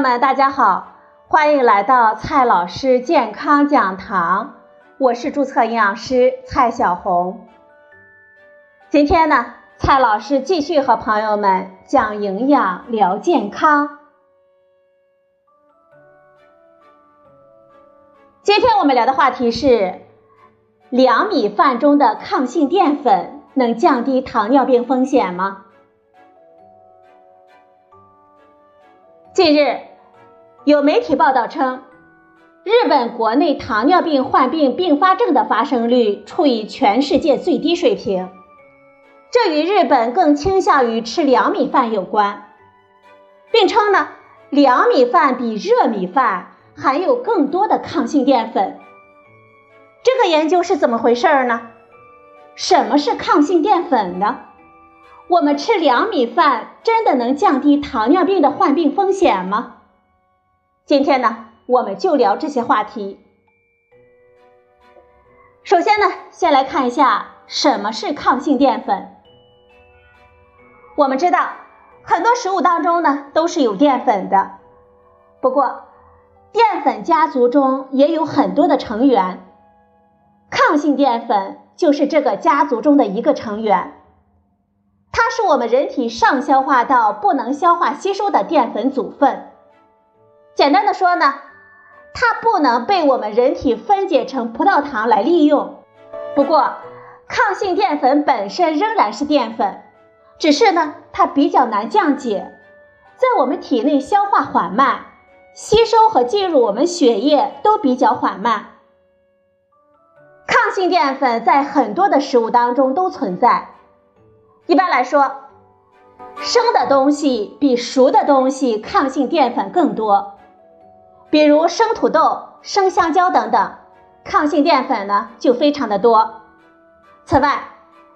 友们，大家好，欢迎来到蔡老师健康讲堂，我是注册营养师蔡小红。今天呢，蔡老师继续和朋友们讲营养聊健康。今天我们聊的话题是：凉米饭中的抗性淀粉能降低糖尿病风险吗？近日，有媒体报道称，日本国内糖尿病患病并发症的发生率处于全世界最低水平，这与日本更倾向于吃凉米饭有关，并称呢，凉米饭比热米饭含有更多的抗性淀粉。这个研究是怎么回事呢？什么是抗性淀粉呢？我们吃凉米饭真的能降低糖尿病的患病风险吗？今天呢，我们就聊这些话题。首先呢，先来看一下什么是抗性淀粉。我们知道，很多食物当中呢都是有淀粉的，不过淀粉家族中也有很多的成员，抗性淀粉就是这个家族中的一个成员。它是我们人体上消化道不能消化吸收的淀粉组分。简单的说呢，它不能被我们人体分解成葡萄糖来利用。不过，抗性淀粉本身仍然是淀粉，只是呢，它比较难降解，在我们体内消化缓慢，吸收和进入我们血液都比较缓慢。抗性淀粉在很多的食物当中都存在。一般来说，生的东西比熟的东西抗性淀粉更多，比如生土豆、生香蕉等等，抗性淀粉呢就非常的多。此外，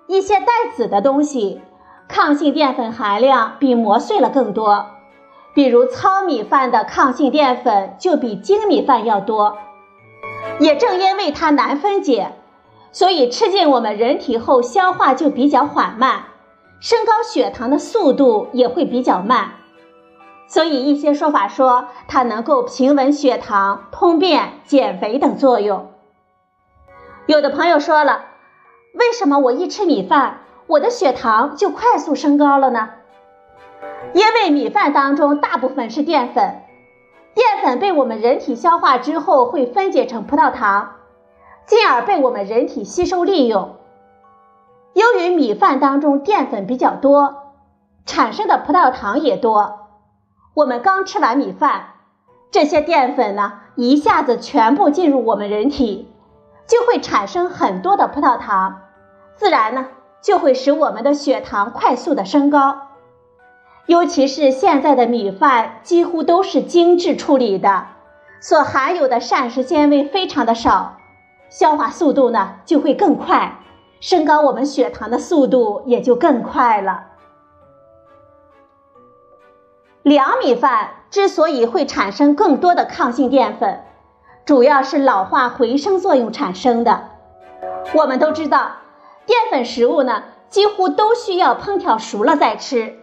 一些带籽的东西，抗性淀粉含量比磨碎了更多，比如糙米饭的抗性淀粉就比精米饭要多。也正因为它难分解，所以吃进我们人体后消化就比较缓慢。升高血糖的速度也会比较慢，所以一些说法说它能够平稳血糖、通便、减肥等作用。有的朋友说了，为什么我一吃米饭，我的血糖就快速升高了呢？因为米饭当中大部分是淀粉，淀粉被我们人体消化之后会分解成葡萄糖，进而被我们人体吸收利用。由于米饭当中淀粉比较多，产生的葡萄糖也多。我们刚吃完米饭，这些淀粉呢一下子全部进入我们人体，就会产生很多的葡萄糖，自然呢就会使我们的血糖快速的升高。尤其是现在的米饭几乎都是精致处理的，所含有的膳食纤维非常的少，消化速度呢就会更快。升高我们血糖的速度也就更快了。凉米饭之所以会产生更多的抗性淀粉，主要是老化回生作用产生的。我们都知道，淀粉食物呢几乎都需要烹调熟了再吃，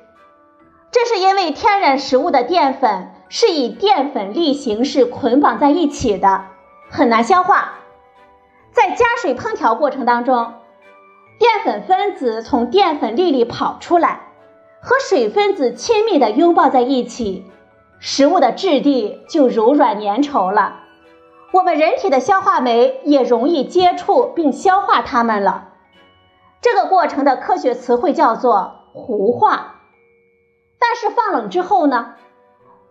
这是因为天然食物的淀粉是以淀粉粒形式捆绑在一起的，很难消化，在加水烹调过程当中。淀粉分子从淀粉粒里跑出来，和水分子亲密的拥抱在一起，食物的质地就柔软粘稠了。我们人体的消化酶也容易接触并消化它们了。这个过程的科学词汇叫做糊化。但是放冷之后呢，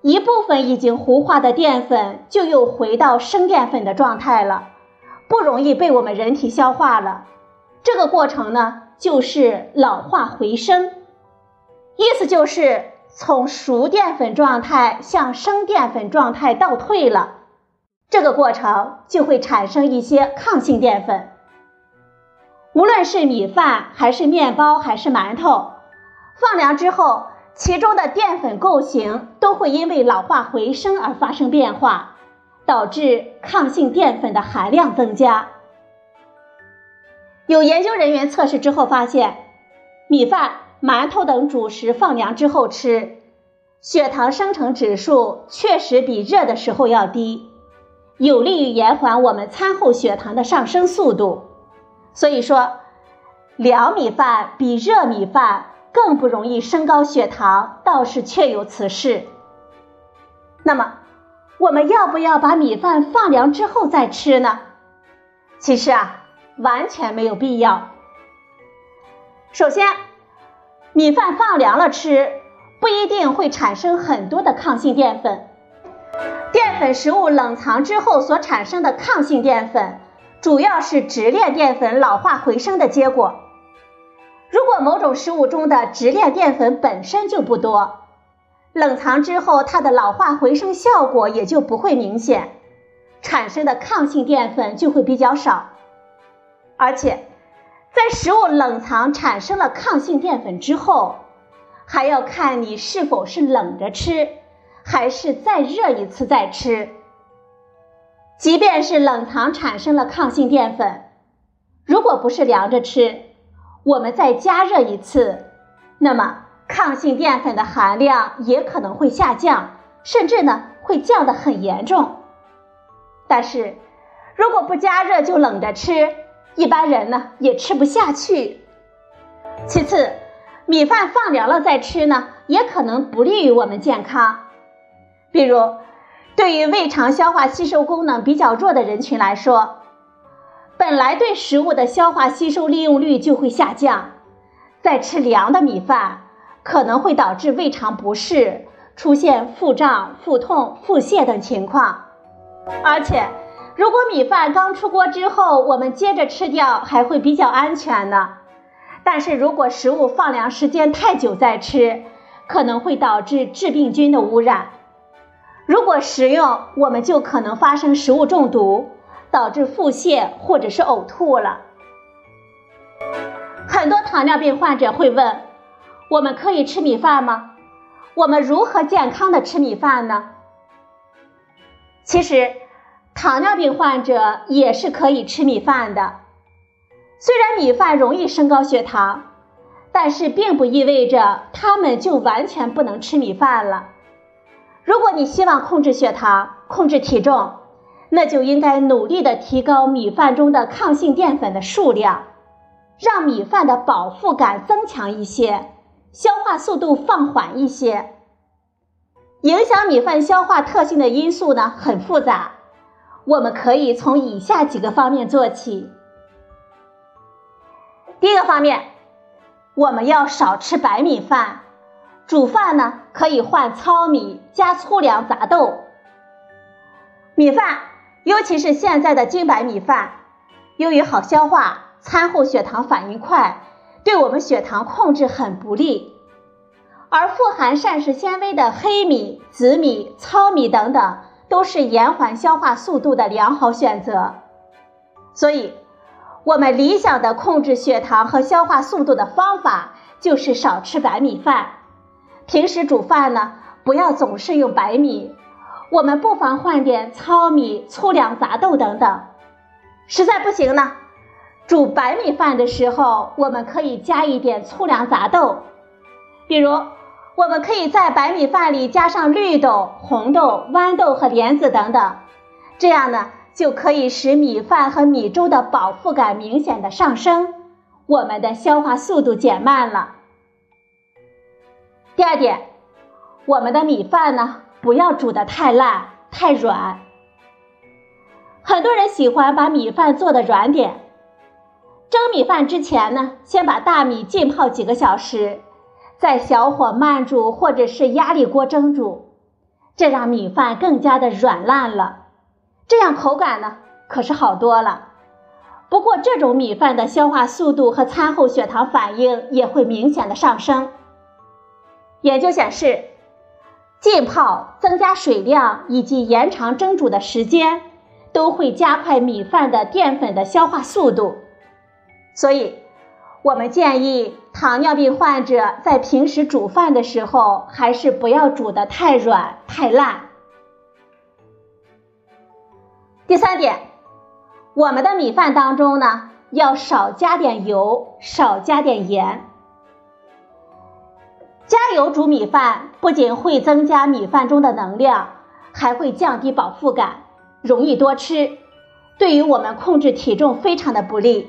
一部分已经糊化的淀粉就又回到生淀粉的状态了，不容易被我们人体消化了。这个过程呢，就是老化回升，意思就是从熟淀粉状态向生淀粉状态倒退了。这个过程就会产生一些抗性淀粉。无论是米饭还是面包还是馒头，放凉之后，其中的淀粉构型都会因为老化回升而发生变化，导致抗性淀粉的含量增加。有研究人员测试之后发现，米饭、馒头等主食放凉之后吃，血糖生成指数确实比热的时候要低，有利于延缓我们餐后血糖的上升速度。所以说，凉米饭比热米饭更不容易升高血糖，倒是确有此事。那么，我们要不要把米饭放凉之后再吃呢？其实啊，完全没有必要。首先，米饭放凉了吃，不一定会产生很多的抗性淀粉。淀粉食物冷藏之后所产生的抗性淀粉，主要是直链淀粉老化回升的结果。如果某种食物中的直链淀粉本身就不多，冷藏之后它的老化回升效果也就不会明显。产生的抗性淀粉就会比较少，而且在食物冷藏产生了抗性淀粉之后，还要看你是否是冷着吃，还是再热一次再吃。即便是冷藏产生了抗性淀粉，如果不是凉着吃，我们再加热一次，那么抗性淀粉的含量也可能会下降，甚至呢会降得很严重。但是，如果不加热就冷着吃，一般人呢也吃不下去。其次，米饭放凉了再吃呢，也可能不利于我们健康。比如，对于胃肠消化吸收功能比较弱的人群来说，本来对食物的消化吸收利用率就会下降，再吃凉的米饭，可能会导致胃肠不适，出现腹胀、腹痛、腹泻等情况。而且，如果米饭刚出锅之后，我们接着吃掉，还会比较安全呢。但是如果食物放凉时间太久再吃，可能会导致致病菌的污染。如果食用，我们就可能发生食物中毒，导致腹泻或者是呕吐了。很多糖尿病患者会问：我们可以吃米饭吗？我们如何健康的吃米饭呢？其实，糖尿病患者也是可以吃米饭的。虽然米饭容易升高血糖，但是并不意味着他们就完全不能吃米饭了。如果你希望控制血糖、控制体重，那就应该努力的提高米饭中的抗性淀粉的数量，让米饭的饱腹感增强一些，消化速度放缓一些。影响米饭消化特性的因素呢很复杂，我们可以从以下几个方面做起。第一个方面，我们要少吃白米饭，煮饭呢可以换糙米加粗粮杂豆。米饭，尤其是现在的精白米饭，由于好消化，餐后血糖反应快，对我们血糖控制很不利。而富含膳食纤维的黑米、紫米、糙米等等，都是延缓消化速度的良好选择。所以，我们理想的控制血糖和消化速度的方法就是少吃白米饭。平时煮饭呢，不要总是用白米，我们不妨换点糙米、粗粮杂豆等等。实在不行呢，煮白米饭的时候，我们可以加一点粗粮杂豆，比如。我们可以在白米饭里加上绿豆、红豆、豌豆和莲子等等，这样呢就可以使米饭和米粥的饱腹感明显的上升，我们的消化速度减慢了。第二点，我们的米饭呢不要煮的太烂、太软。很多人喜欢把米饭做的软点，蒸米饭之前呢，先把大米浸泡几个小时。在小火慢煮或者是压力锅蒸煮，这让米饭更加的软烂了，这样口感呢可是好多了。不过这种米饭的消化速度和餐后血糖反应也会明显的上升。研究显示，浸泡、增加水量以及延长蒸煮的时间，都会加快米饭的淀粉的消化速度，所以。我们建议糖尿病患者在平时煮饭的时候，还是不要煮的太软太烂。第三点，我们的米饭当中呢，要少加点油，少加点盐。加油煮米饭不仅会增加米饭中的能量，还会降低饱腹感，容易多吃，对于我们控制体重非常的不利。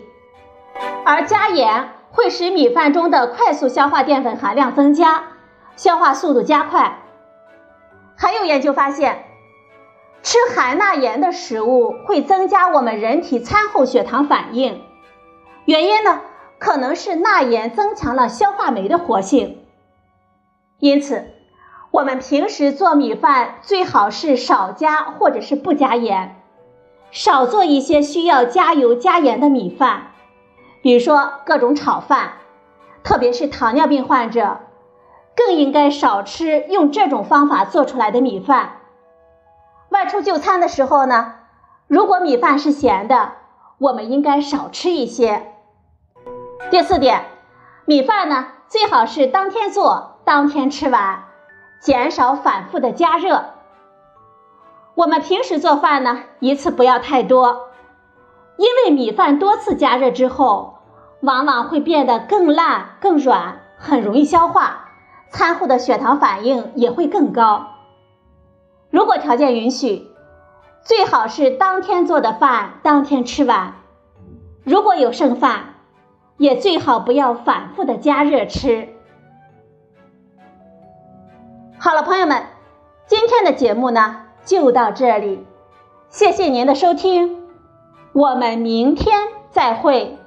而加盐会使米饭中的快速消化淀粉含量增加，消化速度加快。还有研究发现，吃含钠盐的食物会增加我们人体餐后血糖反应，原因呢，可能是钠盐增强了消化酶的活性。因此，我们平时做米饭最好是少加或者是不加盐，少做一些需要加油加盐的米饭，比如说各种炒饭，特别是糖尿病患者，更应该少吃用这种方法做出来的米饭。外出就餐的时候呢，如果米饭是咸的，我们应该少吃一些。第四点，米饭呢最好是当天做。当天吃完，减少反复的加热。我们平时做饭呢，一次不要太多，因为米饭多次加热之后，往往会变得更烂、更软，很容易消化，餐后的血糖反应也会更高。如果条件允许，最好是当天做的饭当天吃完。如果有剩饭，也最好不要反复的加热吃。好了，朋友们，今天的节目呢就到这里，谢谢您的收听，我们明天再会。